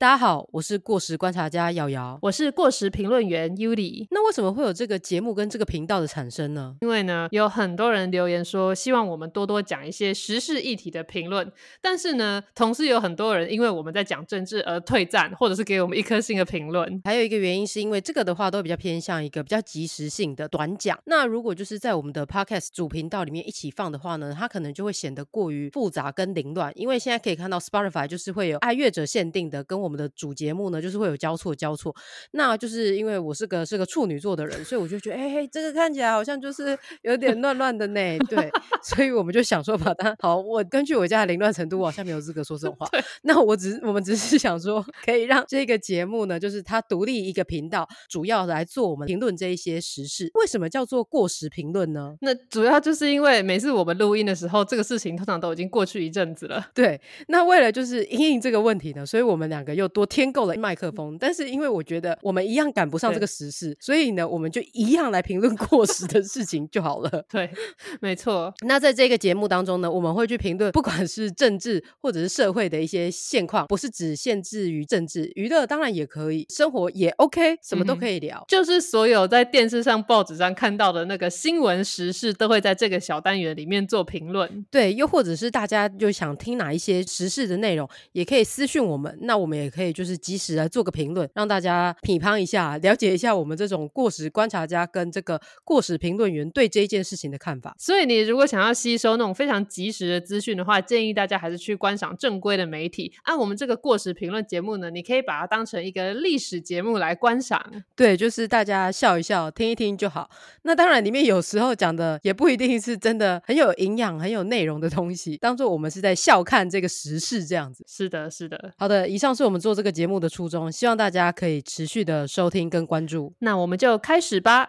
大家好，我是过时观察家瑶瑶，我是过时评论员 Yuli。那为什么会有这个节目跟这个频道的产生呢？因为呢，有很多人留言说希望我们多多讲一些时事议题的评论，但是呢，同时有很多人因为我们在讲政治而退战，或者是给我们一颗星的评论。还有一个原因是因为这个的话都比较偏向一个比较及时性的短讲。那如果就是在我们的 Podcast 主频道里面一起放的话呢，它可能就会显得过于复杂跟凌乱。因为现在可以看到 Spotify 就是会有爱乐者限定的，跟我们的主节目。呢，就是会有交错交错，那就是因为我是个是个处女座的人，所以我就觉得，哎，这个看起来好像就是有点乱乱的呢。对，所以我们就想说把它好，我根据我家的凌乱程度，我好像没有资格说这种话。那我只我们只是想说，可以让这个节目呢，就是它独立一个频道，主要来做我们评论这一些时事。为什么叫做过时评论呢？那主要就是因为每次我们录音的时候，这个事情通常都已经过去一阵子了。对，那为了就是应应这个问题呢，所以我们两个又多添购了。麦克风，但是因为我觉得我们一样赶不上这个时事，所以呢，我们就一样来评论过时的事情就好了。对，没错。那在这个节目当中呢，我们会去评论，不管是政治或者是社会的一些现况，不是只限制于政治，娱乐当然也可以，生活也 OK，什么都可以聊。就是所有在电视上、报纸上看到的那个新闻时事，都会在这个小单元里面做评论。对，又或者是大家就想听哪一些时事的内容，也可以私讯我们，那我们也可以就是及时。来做个评论，让大家批判一下，了解一下我们这种过时观察家跟这个过时评论员对这一件事情的看法。所以，你如果想要吸收那种非常及时的资讯的话，建议大家还是去观赏正规的媒体。按我们这个过时评论节目呢，你可以把它当成一个历史节目来观赏。对，就是大家笑一笑，听一听就好。那当然，里面有时候讲的也不一定是真的很有营养、很有内容的东西，当做我们是在笑看这个时事这样子。是的，是的。好的，以上是我做这个节目的初衷，希望大家可以持续的收听跟关注。那我们就开始吧。